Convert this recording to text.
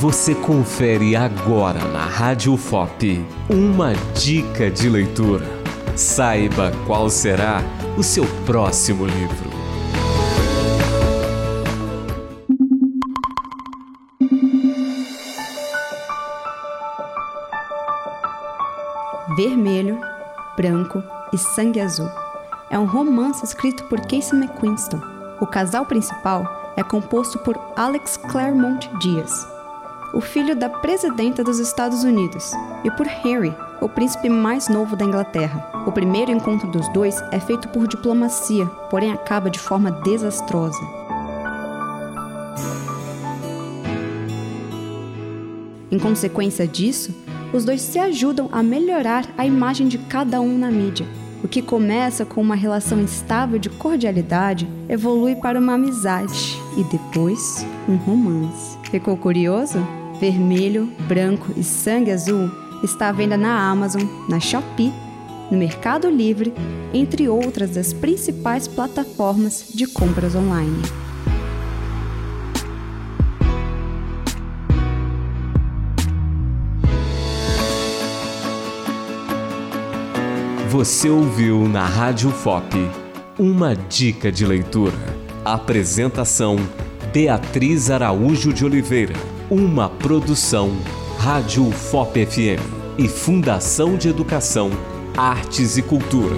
Você confere agora na Rádio FOP uma dica de leitura. Saiba qual será o seu próximo livro. Vermelho, Branco e Sangue Azul. É um romance escrito por Casey McQuiston. O casal principal é composto por Alex Claremont Diaz, o filho da presidenta dos Estados Unidos, e por Harry, o príncipe mais novo da Inglaterra. O primeiro encontro dos dois é feito por diplomacia, porém acaba de forma desastrosa. Em consequência disso, os dois se ajudam a melhorar a imagem de cada um na mídia. O que começa com uma relação estável de cordialidade evolui para uma amizade e depois um romance. Ficou curioso? Vermelho, branco e sangue azul está à venda na Amazon, na Shopee, no Mercado Livre, entre outras das principais plataformas de compras online. Você ouviu na Rádio FOP uma dica de leitura. Apresentação Beatriz Araújo de Oliveira. Uma produção Rádio FOP FM e Fundação de Educação, Artes e Cultura.